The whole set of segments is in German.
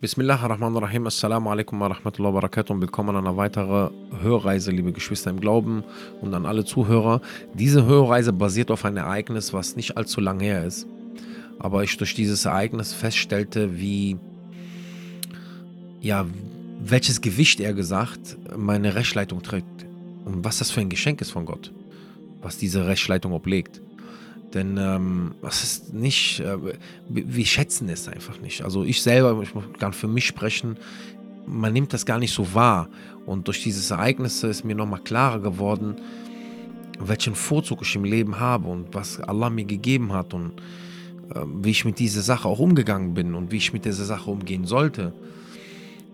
Bismillah ar-Rahman ar-Rahim. Assalamu alaikum wa rahmatullahi wa barakatuh und willkommen an einer weiteren Hörreise, liebe Geschwister im Glauben und an alle Zuhörer. Diese Hörreise basiert auf einem Ereignis, was nicht allzu lang her ist. Aber ich durch dieses Ereignis feststellte, wie, ja, welches Gewicht er gesagt meine Rechtsleitung trägt und was das für ein Geschenk ist von Gott, was diese Rechtsleitung oblegt. Denn ähm, das ist nicht, äh, wir schätzen es einfach nicht. Also ich selber, ich kann für mich sprechen, man nimmt das gar nicht so wahr. Und durch dieses Ereignis ist mir nochmal klarer geworden, welchen Vorzug ich im Leben habe und was Allah mir gegeben hat und äh, wie ich mit dieser Sache auch umgegangen bin und wie ich mit dieser Sache umgehen sollte.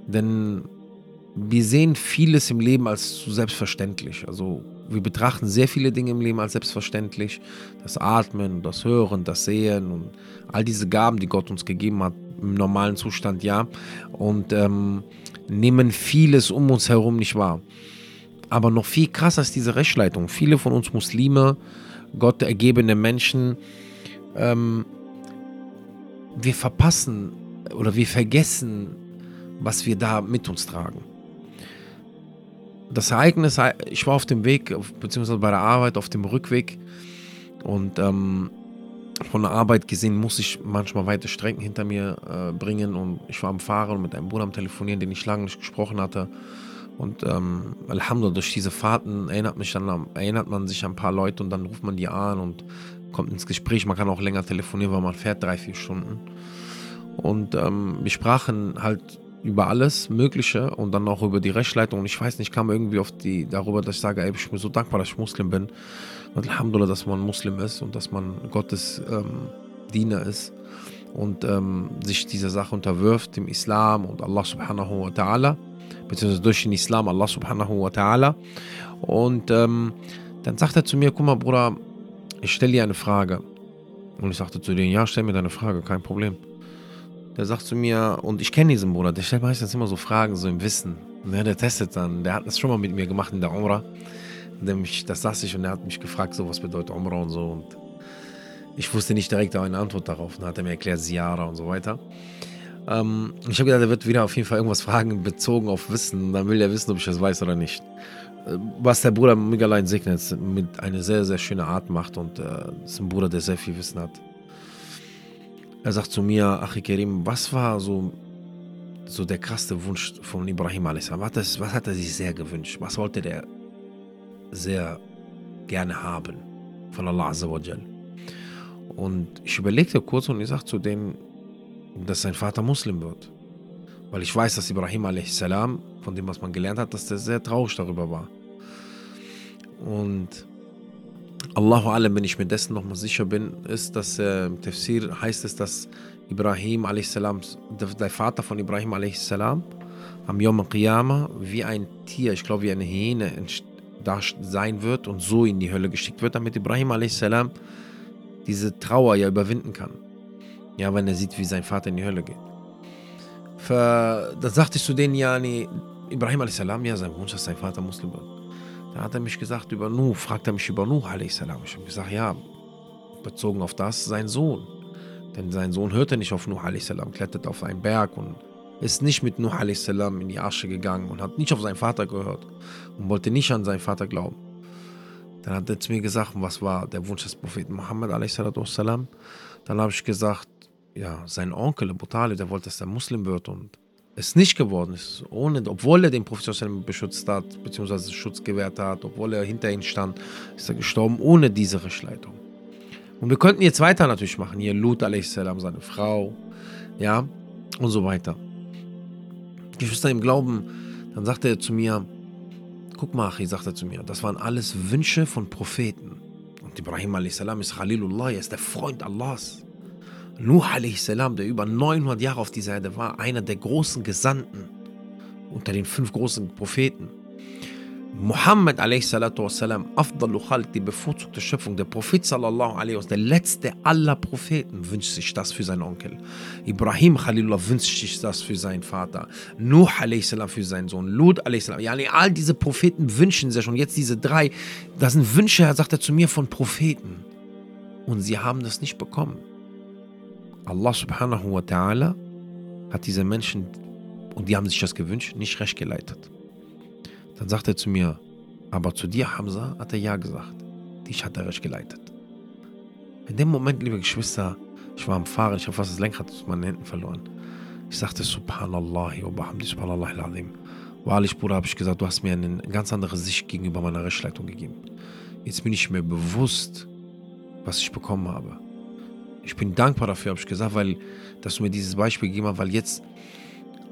Denn wir sehen vieles im Leben als zu selbstverständlich. Also wir betrachten sehr viele Dinge im Leben als selbstverständlich. Das Atmen, das Hören, das Sehen und all diese Gaben, die Gott uns gegeben hat, im normalen Zustand ja. Und ähm, nehmen vieles um uns herum nicht wahr. Aber noch viel krasser ist diese Rechtsleitung. Viele von uns Muslime, Gott ergebene Menschen, ähm, wir verpassen oder wir vergessen, was wir da mit uns tragen das Ereignis, ich war auf dem Weg, beziehungsweise bei der Arbeit, auf dem Rückweg und ähm, von der Arbeit gesehen muss ich manchmal weite Strecken hinter mir äh, bringen und ich war am Fahren und mit einem Bruder am Telefonieren, den ich lange nicht gesprochen hatte. Und ähm, Alhamdulillah, durch diese Fahrten erinnert, mich dann, erinnert man sich an ein paar Leute und dann ruft man die an und kommt ins Gespräch. Man kann auch länger telefonieren, weil man fährt drei, vier Stunden. Und ähm, wir sprachen halt über alles Mögliche und dann auch über die Rechtsleitung. Und ich weiß nicht, kam irgendwie auf die, darüber, dass ich sage, ey, ich bin so dankbar, dass ich Muslim bin. Und Alhamdulillah, dass man Muslim ist und dass man Gottes ähm, Diener ist und ähm, sich dieser Sache unterwirft, dem Islam und Allah subhanahu wa ta'ala, beziehungsweise durch den Islam Allah subhanahu wa ta'ala. Und ähm, dann sagt er zu mir, guck mal, Bruder, ich stelle dir eine Frage. Und ich sagte zu denen, ja, stell mir deine Frage, kein Problem. Der sagt zu mir, und ich kenne diesen Bruder, der stellt meistens immer so Fragen, so im Wissen. Ja, der testet dann, der hat das schon mal mit mir gemacht in der Umrah. Nämlich, das saß ich und er hat mich gefragt, so was bedeutet Umrah und so. Und ich wusste nicht direkt eine Antwort darauf. Dann hat er mir erklärt, Ziara und so weiter. Ähm, ich habe gedacht, er wird wieder auf jeden Fall irgendwas fragen, bezogen auf Wissen. Dann will er wissen, ob ich das weiß oder nicht. Äh, was der Bruder Migalein segnet, mit einer sehr, sehr schönen Art macht und äh, ist ein Bruder, der sehr viel Wissen hat. Er sagt zu mir, Achi Kerim, was war so, so der krasse Wunsch von Ibrahim a.s. Was, was hat er sich sehr gewünscht? Was wollte der sehr gerne haben von Allah Azzawajal? Und ich überlegte kurz und ich sagte zu denen, dass sein Vater Muslim wird. Weil ich weiß, dass Ibrahim a.s., von dem, was man gelernt hat, dass der sehr traurig darüber war. Und Allahu Alam, wenn ich mir dessen nochmal sicher bin, ist, dass äh, im Tafsir heißt es, dass Ibrahim a.s., der Vater von Ibrahim a.s., am Yom Qiyamah wie ein Tier, ich glaube wie eine Hyäne, da sein wird und so in die Hölle geschickt wird, damit Ibrahim a.s. diese Trauer ja überwinden kann. Ja, wenn er sieht, wie sein Vater in die Hölle geht. Für, dann sagte ich zu denen, ja, nee, Ibrahim a.s., ja, sein Wunsch, dass sein Vater Muslim wird. Da hat er mich gesagt über Nuh, fragt er mich über Nuh, a.s. Ich habe gesagt, ja, bezogen auf das, sein Sohn. Denn sein Sohn hörte nicht auf Nuh, a.s., klettert auf einen Berg und ist nicht mit Nuh, a.s. in die Asche gegangen und hat nicht auf seinen Vater gehört und wollte nicht an seinen Vater glauben. Dann hat er zu mir gesagt, was war der Wunsch des Propheten Muhammad, a.s. Dann habe ich gesagt, ja, sein Onkel, Abu Talib, der wollte, dass er Muslim wird und es nicht geworden ist, ohne, obwohl er den Prophet beschützt hat, beziehungsweise Schutz gewährt hat, obwohl er hinter ihm stand, ist er gestorben ohne diese Rechtsleitung. Und wir könnten jetzt weiter natürlich machen. Hier Lut a.s., seine Frau, ja, und so weiter. Geschwister im Glauben, dann sagte er zu mir, guck mal, Achi, sagt er zu mir, das waren alles Wünsche von Propheten. Und Ibrahim a.s. ist Khalilullah, er ist der Freund Allahs. Nuh a.s., der über 900 Jahre auf dieser Erde war, einer der großen Gesandten unter den fünf großen Propheten. Muhammad a.s., Afdalu Khalq, die bevorzugte Schöpfung, der Prophet sallallahu alaihi der letzte aller Propheten, wünscht sich das für seinen Onkel. Ibrahim Khalilullah wünscht sich das für seinen Vater. Nuh a.s. für seinen Sohn. Lut a.s. Ja, all diese Propheten wünschen sich und jetzt diese drei, das sind Wünsche, sagt er zu mir, von Propheten. Und sie haben das nicht bekommen. Allah subhanahu wa ta'ala hat diese Menschen, und die haben sich das gewünscht, nicht recht geleitet. Dann sagt er zu mir, aber zu dir, Hamza, hat er ja gesagt. Dich hat er recht geleitet. In dem Moment, liebe Geschwister, ich war am Fahren, ich habe fast das Lenkrad aus meinen Händen verloren. Ich sagte, Subhanallah, wa bihamdi, Subhanallah, al-Azim. Wahrlich, Bruder, habe ich gesagt, du hast mir eine ganz andere Sicht gegenüber meiner Rechtsleitung gegeben. Jetzt bin ich mir bewusst, was ich bekommen habe. Ich bin dankbar dafür, habe ich gesagt, weil, dass du mir dieses Beispiel gegeben hast, weil jetzt,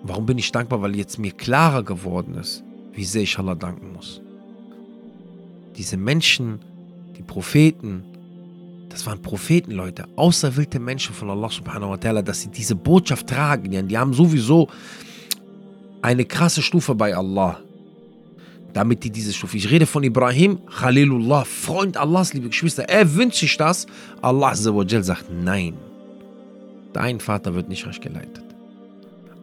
warum bin ich dankbar? Weil jetzt mir klarer geworden ist, wie sehr ich Allah danken muss. Diese Menschen, die Propheten, das waren Propheten, Leute, auserwählte Menschen von Allah subhanahu wa ta'ala, dass sie diese Botschaft tragen. Die haben sowieso eine krasse Stufe bei Allah. Damit die diese Stufe. Ich rede von Ibrahim, Khalilullah, Freund Allahs, liebe Geschwister. Er wünscht sich das. Allah sagt nein. Dein Vater wird nicht recht geleitet.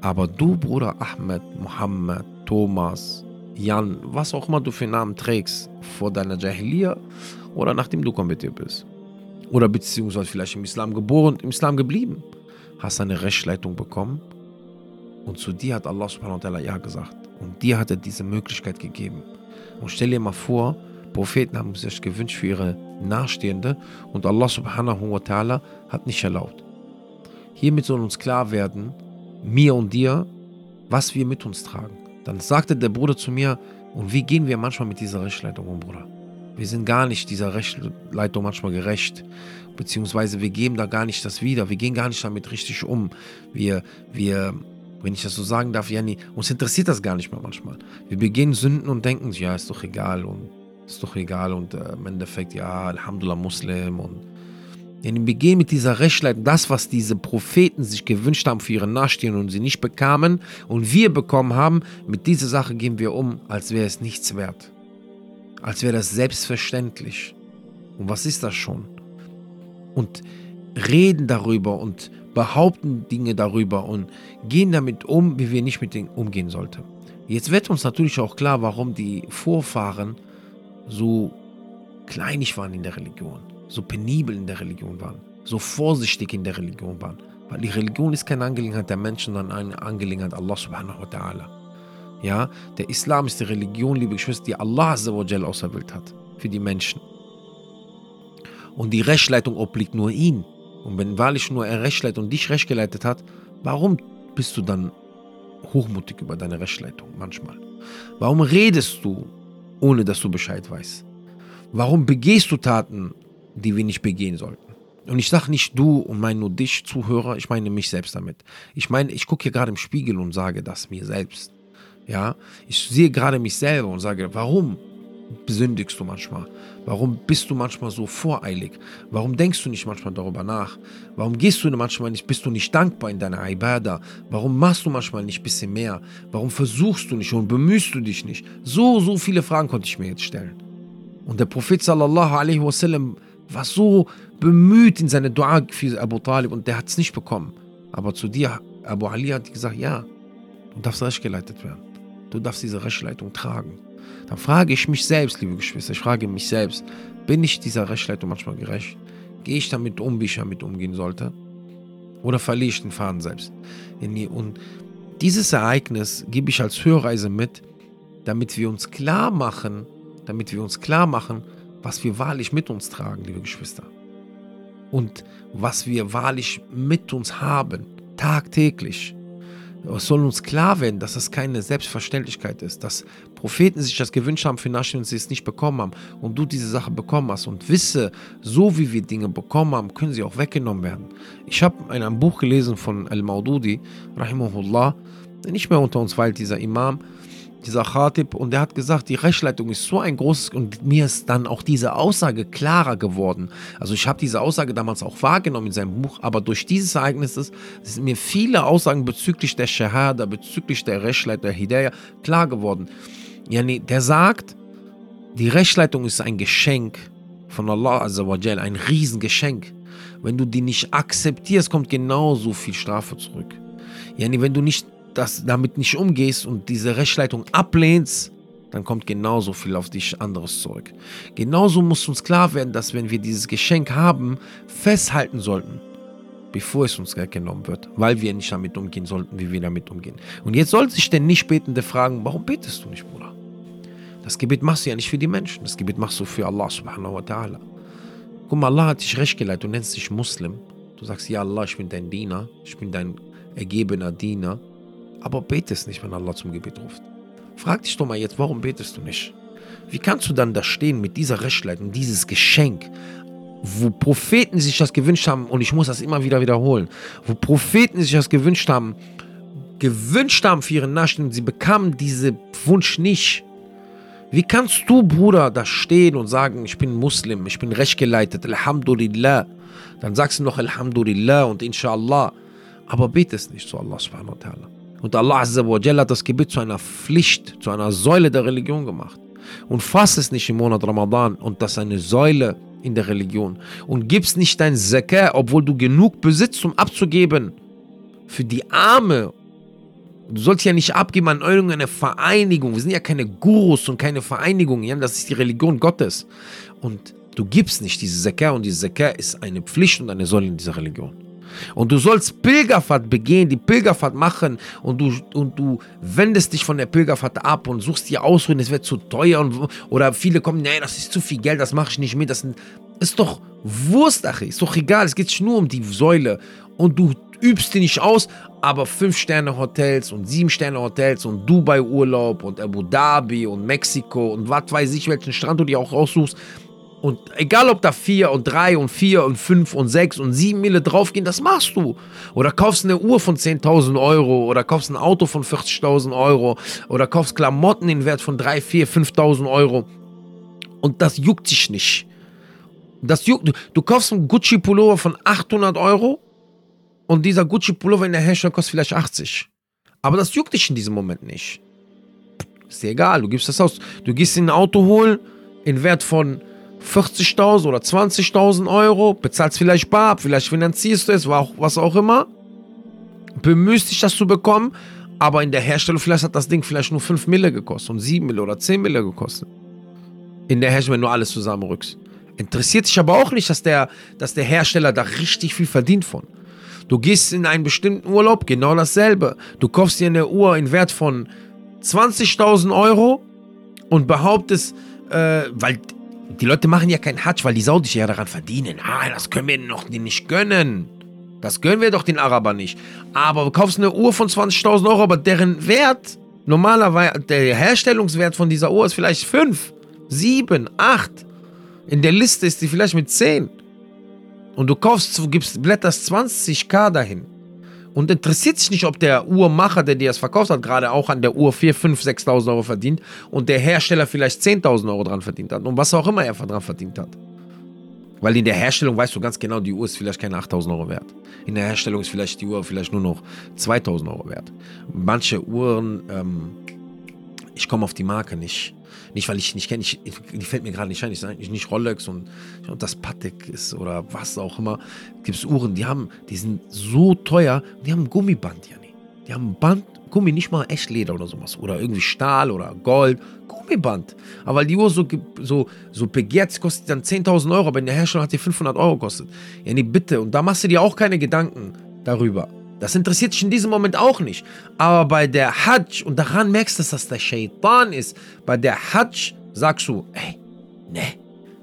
Aber du, Bruder Ahmed, Muhammad, Thomas, Jan, was auch immer du für Namen trägst, vor deiner Jahiliya oder nachdem du konvertiert bist. Oder beziehungsweise vielleicht im Islam geboren, im Islam geblieben, hast eine Rechtsleitung bekommen und zu dir hat Allah subhanahu wa ta'ala ja gesagt. Und dir hat er diese Möglichkeit gegeben. Und stell dir mal vor, Propheten haben sich gewünscht für ihre Nachstehende und Allah subhanahu wa ta'ala hat nicht erlaubt. Hiermit soll uns klar werden, mir und dir, was wir mit uns tragen. Dann sagte der Bruder zu mir, und wie gehen wir manchmal mit dieser Rechtsleitung um, Bruder? Wir sind gar nicht dieser Rechtsleitung manchmal gerecht, beziehungsweise wir geben da gar nicht das wieder, wir gehen gar nicht damit richtig um. Wir, wir wenn ich das so sagen darf, Janni, uns interessiert das gar nicht mehr manchmal. Wir begehen Sünden und denken, ja, ist doch egal und ist doch egal und äh, im Endeffekt, ja, Alhamdulillah, Muslim und Janni, wir mit dieser Rechtleitung, das, was diese Propheten sich gewünscht haben für ihre Nachstehenden und sie nicht bekamen und wir bekommen haben, mit dieser Sache gehen wir um, als wäre es nichts wert. Als wäre das selbstverständlich. Und was ist das schon? Und reden darüber und behaupten Dinge darüber und gehen damit um, wie wir nicht mit denen umgehen sollten. Jetzt wird uns natürlich auch klar, warum die Vorfahren so kleinig waren in der Religion, so penibel in der Religion waren, so vorsichtig in der Religion waren. Weil die Religion ist keine Angelegenheit der Menschen, sondern eine Angelegenheit Allah subhanahu wa ta'ala. Ja, der Islam ist die Religion, liebe Geschwister, die Allah auserwählt hat für die Menschen. Und die Rechtsleitung obliegt nur ihm. Und wenn wahrlich nur er Recht leitet und dich Recht geleitet hat, warum bist du dann hochmutig über deine Rechtsleitung manchmal? Warum redest du, ohne dass du Bescheid weißt? Warum begehst du Taten, die wir nicht begehen sollten? Und ich sage nicht du und meine nur dich, Zuhörer, ich meine mich selbst damit. Ich meine, ich gucke hier gerade im Spiegel und sage das mir selbst. Ja, ich sehe gerade mich selber und sage, warum sündigst du manchmal? Warum bist du manchmal so voreilig? Warum denkst du nicht manchmal darüber nach? Warum gehst du manchmal nicht, bist du nicht dankbar in deiner Ibadah? Warum machst du manchmal nicht ein bisschen mehr? Warum versuchst du nicht und bemühst du dich nicht? So, so viele Fragen konnte ich mir jetzt stellen. Und der Prophet sallallahu alaihi wasallam war so bemüht in seine Dua für Abu Talib und der hat es nicht bekommen. Aber zu dir, Abu Ali hat gesagt, ja, du darfst recht geleitet werden. Du darfst diese Rechtsleitung tragen dann frage ich mich selbst, liebe Geschwister, ich frage mich selbst, bin ich dieser Rechtsleitung manchmal gerecht? Gehe ich damit um, wie ich damit umgehen sollte? Oder verliere ich den Faden selbst? Und dieses Ereignis gebe ich als Hörreise mit, damit wir uns klar machen, damit wir uns klar machen, was wir wahrlich mit uns tragen, liebe Geschwister. Und was wir wahrlich mit uns haben, tagtäglich. Es soll uns klar werden, dass das keine Selbstverständlichkeit ist, dass Propheten sich das gewünscht haben für Naschen und sie es nicht bekommen haben und du diese Sache bekommen hast und wisse, so wie wir Dinge bekommen haben, können sie auch weggenommen werden. Ich habe ein Buch gelesen von Al-Maududi, Rahimahullah, nicht mehr unter uns weilt dieser Imam, dieser Khatib, und der hat gesagt, die Rechtsleitung ist so ein großes, und mir ist dann auch diese Aussage klarer geworden. Also ich habe diese Aussage damals auch wahrgenommen in seinem Buch, aber durch dieses Ereignis sind mir viele Aussagen bezüglich der Shahada, bezüglich der Rechtsleitung, der Hidayah klar geworden. Yani, der sagt, die Rechtsleitung ist ein Geschenk von Allah Azzawajal, ein Riesengeschenk. Wenn du die nicht akzeptierst, kommt genauso viel Strafe zurück. Yani, wenn du nicht das, damit nicht umgehst und diese Rechtsleitung ablehnst, dann kommt genauso viel auf dich anderes zurück. Genauso muss uns klar werden, dass wenn wir dieses Geschenk haben, festhalten sollten. bevor es uns weggenommen wird, weil wir nicht damit umgehen sollten, wie wir damit umgehen. Und jetzt soll sich der Nichtbetende fragen, warum betest du nicht, Bruder? Das Gebet machst du ja nicht für die Menschen, das Gebet machst du für Allah subhanahu wa ta'ala. Guck mal, Allah hat dich recht geleitet, du nennst dich Muslim. Du sagst, ja Allah, ich bin dein Diener, ich bin dein ergebener Diener. Aber betest nicht, wenn Allah zum Gebet ruft. Frag dich doch mal jetzt, warum betest du nicht? Wie kannst du dann da stehen mit dieser Rechtleitung, dieses Geschenk, wo Propheten sich das gewünscht haben, und ich muss das immer wieder wiederholen, wo Propheten sich das gewünscht haben, gewünscht haben für ihren Nachrichten, sie bekamen diesen Wunsch nicht. Wie kannst du, Bruder, da stehen und sagen, ich bin Muslim, ich bin rechtgeleitet, Alhamdulillah. Dann sagst du noch Alhamdulillah und Inshallah. Aber betest nicht zu Allah subhanahu wa ta'ala. Und Allah Azza wa Jalla hat das Gebet zu einer Pflicht, zu einer Säule der Religion gemacht. Und fass es nicht im Monat Ramadan und das ist eine Säule in der Religion. Und gibst nicht dein Zakah, obwohl du genug besitzt, um abzugeben. Für die Arme. Du sollst ja nicht abgeben an irgendeine Vereinigung. Wir sind ja keine Gurus und keine Vereinigung. Das ist die Religion Gottes. Und du gibst nicht diese Zakah und diese Zakah ist eine Pflicht und eine Säule in dieser Religion. Und du sollst Pilgerfahrt begehen, die Pilgerfahrt machen. Und du, und du wendest dich von der Pilgerfahrt ab und suchst dir Ausreden, es wird zu teuer und, oder viele kommen, nee, das ist zu viel Geld, das mache ich nicht mit, das ist doch Wurst, ach, ist doch egal, es geht nur um die Säule. Und du übst die nicht aus, aber 5-Sterne-Hotels und 7-Sterne-Hotels und Dubai-Urlaub und Abu Dhabi und Mexiko und was weiß ich, welchen Strand du dir auch raussuchst, und egal, ob da 4 und 3 und 4 und 5 und 6 und 7 Mille draufgehen, das machst du. Oder kaufst eine Uhr von 10.000 Euro oder kaufst ein Auto von 40.000 Euro oder kaufst Klamotten in Wert von 3, 4, 5.000 Euro. Und das juckt dich nicht. Das juckt, du kaufst einen Gucci-Pullover von 800 Euro und dieser Gucci-Pullover in der Herstellung kostet vielleicht 80. Aber das juckt dich in diesem Moment nicht. Ist dir egal, du gibst das aus. Du gehst in ein Auto holen in Wert von 40.000 oder 20.000 Euro, bezahlst vielleicht bar, vielleicht finanzierst du es, was auch immer, bemühst dich, das zu bekommen, aber in der Herstellung vielleicht hat das Ding vielleicht nur 5 Mille gekostet und 7 Mille oder 10 Mille gekostet. In der Herstellung, wenn du alles zusammenrückst. Interessiert dich aber auch nicht, dass der, dass der Hersteller da richtig viel verdient von. Du gehst in einen bestimmten Urlaub, genau dasselbe. Du kaufst dir eine Uhr in Wert von 20.000 Euro und behauptest, äh, weil die Leute machen ja keinen Hatsch, weil die Saudis ja daran verdienen. Ah, das können wir noch nicht gönnen. Das gönnen wir doch den Arabern nicht. Aber du kaufst eine Uhr von 20.000 Euro, aber deren Wert, normalerweise, der Herstellungswert von dieser Uhr ist vielleicht 5, 7, 8. In der Liste ist sie vielleicht mit 10. Und du kaufst, du gibst, blätterst 20k dahin und interessiert sich nicht, ob der Uhrmacher, der dir das verkauft hat, gerade auch an der Uhr 4, 5, 6.000 Euro verdient und der Hersteller vielleicht 10.000 Euro dran verdient hat und was auch immer er dran verdient hat. Weil in der Herstellung weißt du ganz genau, die Uhr ist vielleicht keine 8000 Euro wert. In der Herstellung ist vielleicht die Uhr vielleicht nur noch 2000 Euro wert. Manche Uhren, ähm, ich komme auf die Marke nicht. Nicht, weil ich nicht kenne, die fällt mir gerade nicht ein. Ich sage nicht Rolex und, und das Patek ist oder was auch immer. Gibt es Uhren, die haben, die sind so teuer, die haben ein Gummiband, Janni. Die haben ein Band, Gummi, nicht mal Echtleder oder sowas. Oder irgendwie Stahl oder Gold. Gummiband. Aber weil die Uhr so, so, so begehrt, kostet dann 10.000 Euro, aber in der Herstellung hat die 500 Euro gekostet. Janni, bitte. Und da machst du dir auch keine Gedanken darüber. Das interessiert dich in diesem Moment auch nicht. Aber bei der Hajj, und daran merkst du, dass das der Shaitan ist, bei der Hajj sagst du, ey, ne,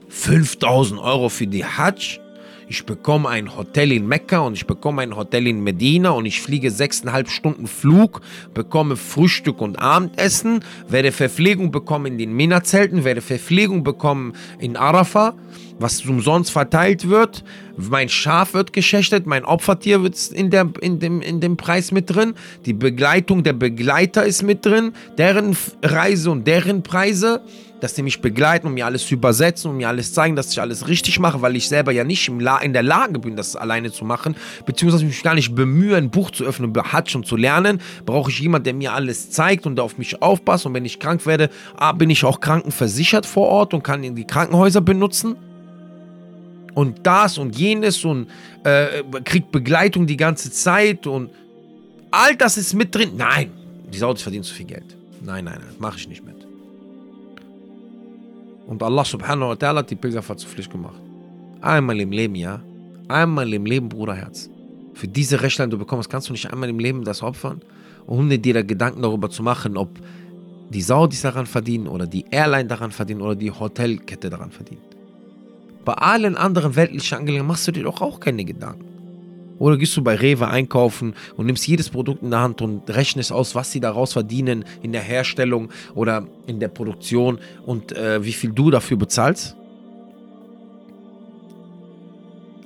5000 Euro für die Hajj, ich bekomme ein Hotel in Mekka und ich bekomme ein Hotel in Medina und ich fliege sechseinhalb Stunden Flug, bekomme Frühstück und Abendessen, werde Verpflegung bekommen in den Mina-Zelten, werde Verpflegung bekommen in Arafah, was umsonst verteilt wird. Mein Schaf wird geschächtet, mein Opfertier wird in, der, in, dem, in dem Preis mit drin. Die Begleitung der Begleiter ist mit drin, deren Reise und deren Preise. Dass die mich begleiten und mir alles übersetzen und mir alles zeigen, dass ich alles richtig mache, weil ich selber ja nicht in der Lage bin, das alleine zu machen, beziehungsweise mich gar nicht bemühe, ein Buch zu öffnen, Hatsch und zu lernen, brauche ich jemanden, der mir alles zeigt und der auf mich aufpasst. Und wenn ich krank werde, bin ich auch krankenversichert vor Ort und kann die Krankenhäuser benutzen und das und jenes und äh, kriegt Begleitung die ganze Zeit und all das ist mit drin. Nein, die Saudis verdienen zu viel Geld. Nein, nein, nein, mache ich nicht mit. Und Allah subhanahu wa ta'ala hat die Pilgerfahrt zur Pflicht gemacht. Einmal im Leben, ja. Einmal im Leben, Bruderherz. Für diese Rechtleitung, du bekommst, kannst du nicht einmal im Leben das opfern, ohne dir da Gedanken darüber zu machen, ob die Saudis daran verdienen oder die Airline daran verdienen oder die Hotelkette daran verdienen. Bei allen anderen weltlichen Angelegenheiten machst du dir doch auch keine Gedanken. Oder gehst du bei Rewe einkaufen und nimmst jedes Produkt in der Hand und rechnest aus, was sie daraus verdienen in der Herstellung oder in der Produktion und äh, wie viel du dafür bezahlst?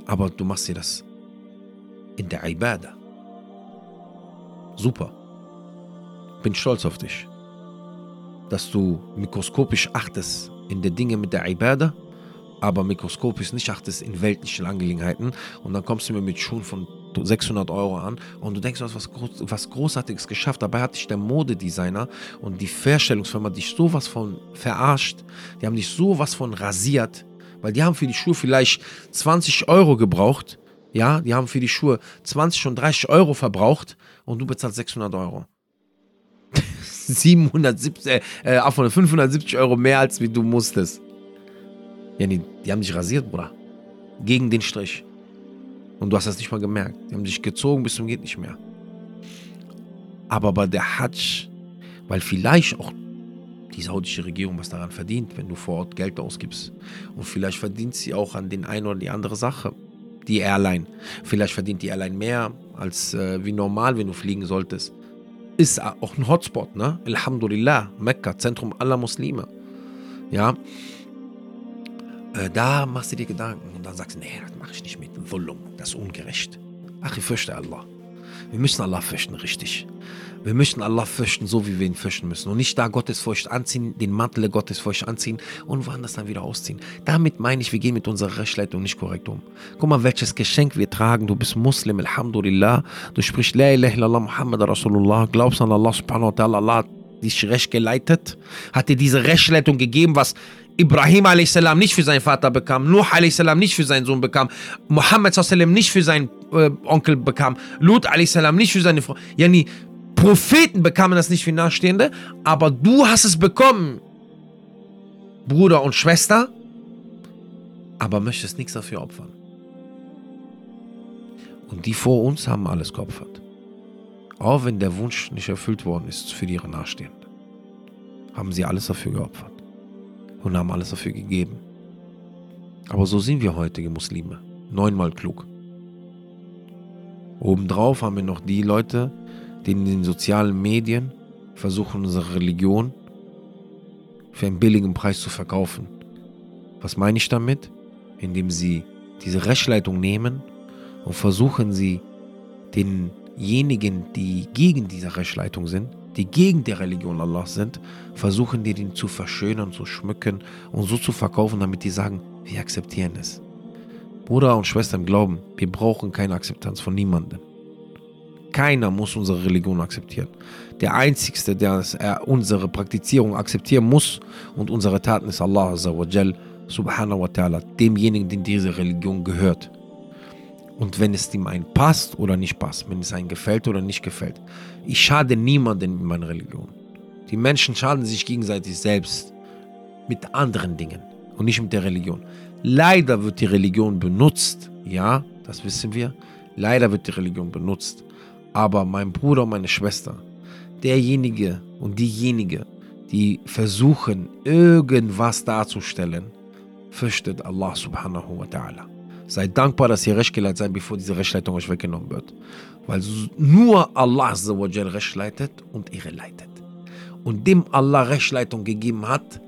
Aber du machst dir das in der Ibadah. Super. Bin stolz auf dich dass du mikroskopisch achtest in den Dingen mit der Ibadah, aber mikroskopisch nicht achtest in weltlichen Angelegenheiten und dann kommst du mir mit Schuhen von 600 Euro an und du denkst, du hast was, was Großartiges geschafft. Dabei hat dich der Modedesigner und die Verstellungsfirma dich sowas von verarscht. Die haben dich sowas von rasiert, weil die haben für die Schuhe vielleicht 20 Euro gebraucht. Ja, die haben für die Schuhe 20 und 30 Euro verbraucht und du bezahlst 600 Euro. 770, äh, 570 Euro mehr, als wie du musstest. Ja, die, die haben dich rasiert, Bruder. Gegen den Strich. Und du hast das nicht mal gemerkt. Die haben dich gezogen bis zum geht nicht mehr. Aber bei der Hajj, weil vielleicht auch die saudische Regierung was daran verdient, wenn du vor Ort Geld ausgibst. Und vielleicht verdient sie auch an den einen oder die andere Sache. Die Airline. Vielleicht verdient die Airline mehr als äh, wie normal, wenn du fliegen solltest ist auch ein Hotspot, ne? Alhamdulillah, Mekka, Zentrum aller Muslime. Ja. Äh, da machst du dir Gedanken und dann sagst du, nee, das mache ich nicht mit. Volum, das ist ungerecht. Ach, ich fürchte Allah. Wir müssen Allah fürchten, richtig. Wir möchten Allah fürchten, so wie wir ihn fürchten müssen. Und nicht da Gottesfurcht anziehen, den Mantel der Gottesfurcht anziehen und woanders dann wieder ausziehen. Damit meine ich, wir gehen mit unserer Rechtsleitung nicht korrekt um. Guck mal, welches Geschenk wir tragen. Du bist Muslim, Alhamdulillah. Du sprichst La ilaha illallah Muhammad Rasulullah. Glaubst an Allah subhanahu wa ta'ala. Allah hat dich recht geleitet. Hat dir diese Rechtsleitung gegeben, was Ibrahim a.s. nicht für seinen Vater bekam, Nuh a.s. nicht für seinen Sohn bekam, Muhammad nicht für seinen äh, Onkel bekam, Lut a.s. nicht für seine Frau. Yani, Propheten bekamen das nicht für Nachstehende, aber du hast es bekommen, Bruder und Schwester, aber möchtest nichts dafür opfern. Und die vor uns haben alles geopfert. Auch wenn der Wunsch nicht erfüllt worden ist für ihre Nachstehenden, haben sie alles dafür geopfert und haben alles dafür gegeben. Aber so sind wir heutige Muslime, neunmal klug. Obendrauf haben wir noch die Leute, die in den sozialen Medien versuchen, unsere Religion für einen billigen Preis zu verkaufen. Was meine ich damit? Indem sie diese Rechtsleitung nehmen und versuchen sie denjenigen, die gegen diese Rechtsleitung sind, die gegen die Religion Allah sind, versuchen die den zu verschönern, zu schmücken und so zu verkaufen, damit die sagen, wir akzeptieren es. Bruder und Schwester im Glauben, wir brauchen keine Akzeptanz von niemandem. Keiner muss unsere Religion akzeptieren. Der Einzige, der unsere Praktizierung akzeptieren muss und unsere Taten ist Allah subhanahu wa ta'ala, demjenigen, den diese Religion gehört. Und wenn es ihm ein passt oder nicht passt, wenn es einem gefällt oder nicht gefällt. Ich schade niemandem in meiner Religion. Die Menschen schaden sich gegenseitig selbst mit anderen Dingen und nicht mit der Religion. Leider wird die Religion benutzt, ja, das wissen wir. Leider wird die Religion benutzt aber mein Bruder und meine Schwester, derjenige und diejenige, die versuchen, irgendwas darzustellen, fürchtet Allah subhanahu wa ta'ala. Seid dankbar, dass ihr recht geleitet seid, bevor diese Rechtleitung euch weggenommen wird. Weil nur Allah recht leitet und ihre leitet. Und dem Allah Rechtleitung gegeben hat,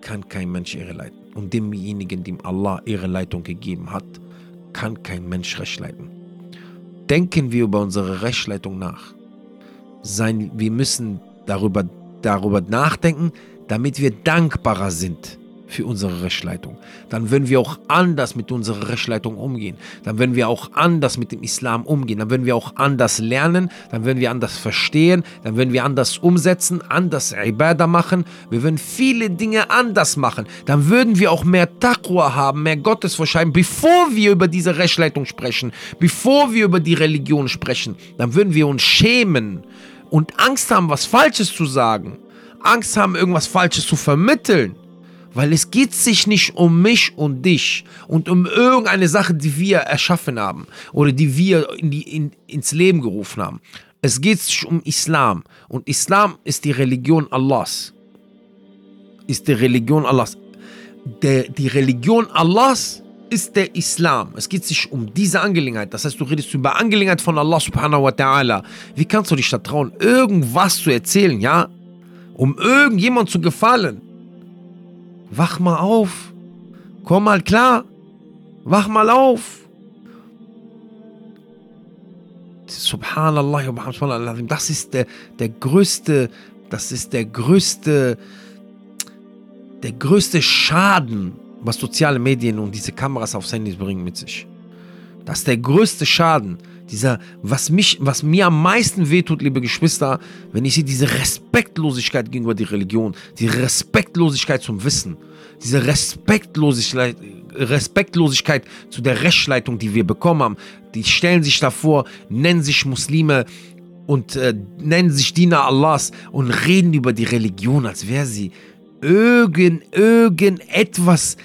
kann kein Mensch ihre leiten. Und demjenigen, dem Allah ihre Leitung gegeben hat, kann kein Mensch recht leiten denken wir über unsere Rechtsleitung nach. Sein, wir müssen darüber, darüber nachdenken, damit wir dankbarer sind für unsere Rechtsleitung. Dann werden wir auch anders mit unserer Rechtsleitung umgehen. Dann werden wir auch anders mit dem Islam umgehen. Dann werden wir auch anders lernen. Dann werden wir anders verstehen. Dann werden wir anders umsetzen, anders Ibadah machen. Wir werden viele Dinge anders machen. Dann würden wir auch mehr Taqwa haben, mehr Gottesverschein, bevor wir über diese Rechtsleitung sprechen, bevor wir über die Religion sprechen. Dann würden wir uns schämen und Angst haben, was Falsches zu sagen. Angst haben, irgendwas Falsches zu vermitteln Weil es geht sich nicht um mich und dich und um irgendeine Sache, die wir erschaffen haben oder die wir in die, in, ins Leben gerufen haben. Es geht sich um Islam. Und Islam ist die Religion Allahs. Ist die Religion Allahs. Der, die Religion Allahs ist der Islam. Es geht sich um diese Angelegenheit. Das heißt, du redest über Angelegenheit von Allah subhanahu wa ta'ala. Wie kannst du dich da trauen, irgendwas zu erzählen, ja? Um irgendjemand zu gefallen. Wach mal auf. Komm mal klar. Wach mal auf. Subhanallah, das ist der, der größte, das ist der größte, der größte Schaden, was soziale Medien und diese Kameras aufs Handy bringen mit sich. Das ist der größte Schaden. Dieser, was mich, was mir am meisten wehtut, liebe Geschwister, wenn ich sehe diese Respektlosigkeit gegenüber der Religion, die Respektlosigkeit zum Wissen, diese Respektlosigkeit, Respektlosigkeit zu der Rechtsleitung, die wir bekommen haben. Die stellen sich davor, nennen sich Muslime und äh, nennen sich Diener Allahs und reden über die Religion, als wäre sie irgend, irgendetwas,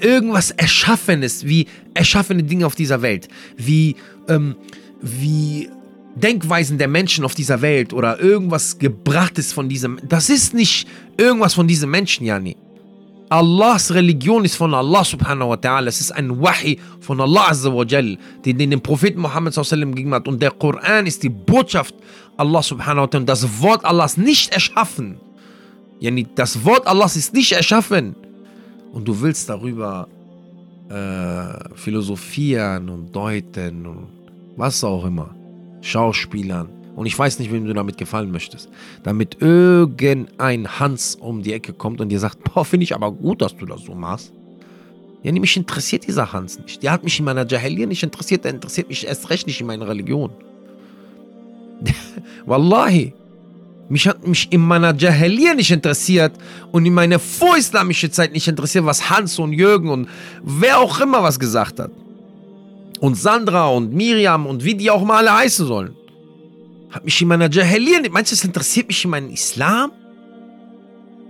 irgendwas Erschaffenes, wie erschaffene Dinge auf dieser Welt, wie, ähm, wie Denkweisen der Menschen auf dieser Welt oder irgendwas Gebrachtes von diesem. Das ist nicht irgendwas von diesem Menschen, Jani. Allahs Religion ist von Allah subhanahu wa ta'ala. Es ist ein Wahi von Allah azza wa jal, den den Propheten Muhammad sallallahu gegeben hat. Und der Koran ist die Botschaft Allah subhanahu wa ta'ala. Das Wort Allahs nicht erschaffen. Yani das Wort Allahs ist nicht erschaffen. Und du willst darüber äh, philosophieren und deuten und was auch immer. Schauspielern. Und ich weiß nicht, wem du damit gefallen möchtest. Damit irgendein Hans um die Ecke kommt und dir sagt, boah, finde ich aber gut, dass du das so machst. Ja, mich interessiert dieser Hans nicht. Der hat mich in meiner Jahiliya nicht interessiert, der interessiert mich erst recht nicht in meiner Religion. Wallahi. Mich hat mich in meiner Jahiliya nicht interessiert und in meiner vorislamische Zeit nicht interessiert, was Hans und Jürgen und wer auch immer was gesagt hat. Und Sandra und Miriam und wie die auch mal alle heißen sollen. Hat mich in meiner Jahiliya, meinst du, es interessiert mich in meinem Islam?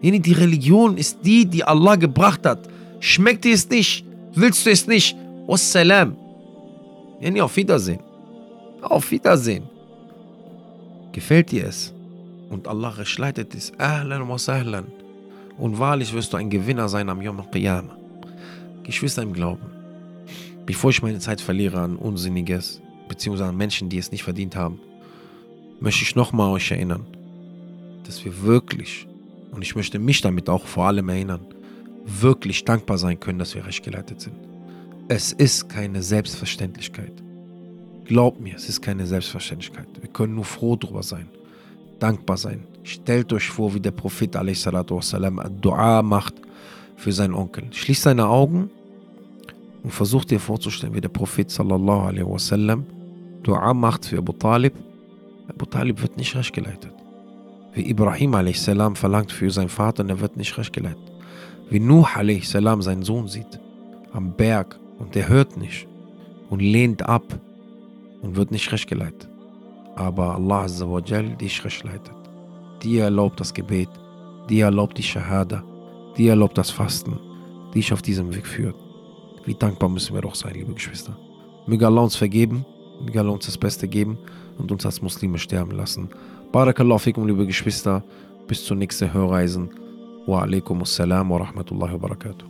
Die Religion ist die, die Allah gebracht hat. Schmeckt dir es nicht? Willst du es nicht? Wassalam. Yani auf Wiedersehen. Auf Wiedersehen. Gefällt dir es? Und Allah leitet es. Ahlan wa sahlan. Und wahrlich wirst du ein Gewinner sein am Yom al-Qiyamah. Geschwister im Glauben. Bevor ich meine Zeit verliere an Unsinniges, beziehungsweise an Menschen, die es nicht verdient haben, möchte ich nochmal euch erinnern, dass wir wirklich, und ich möchte mich damit auch vor allem erinnern, wirklich dankbar sein können, dass wir recht geleitet sind. Es ist keine Selbstverständlichkeit. Glaubt mir, es ist keine Selbstverständlichkeit. Wir können nur froh darüber sein, dankbar sein. Stellt euch vor, wie der Prophet ein Dua macht für seinen Onkel. Schließt seine Augen und versucht dir vorzustellen, wie der Prophet sallallahu alaihi wasallam Dua macht für Abu Talib Abu Talib wird nicht recht geleitet. Wie Ibrahim a.s. verlangt für seinen Vater und er wird nicht recht geleitet. Wie Nuh a.s. seinen Sohn sieht am Berg und er hört nicht und lehnt ab und wird nicht recht geleitet. Aber Allah Azza dich recht leitet. Die erlaubt das Gebet, die erlaubt die Shahada, die erlaubt das Fasten, dich auf diesem Weg führt. Wie dankbar müssen wir doch sein, liebe Geschwister. Möge Allah uns vergeben, möge Allah uns das Beste geben und uns als Muslime sterben lassen. Barakallahu fikum, liebe Geschwister. Bis zur nächsten Hörreisen. Wa alaikum assalam wa rahmatullahi wa barakatuh.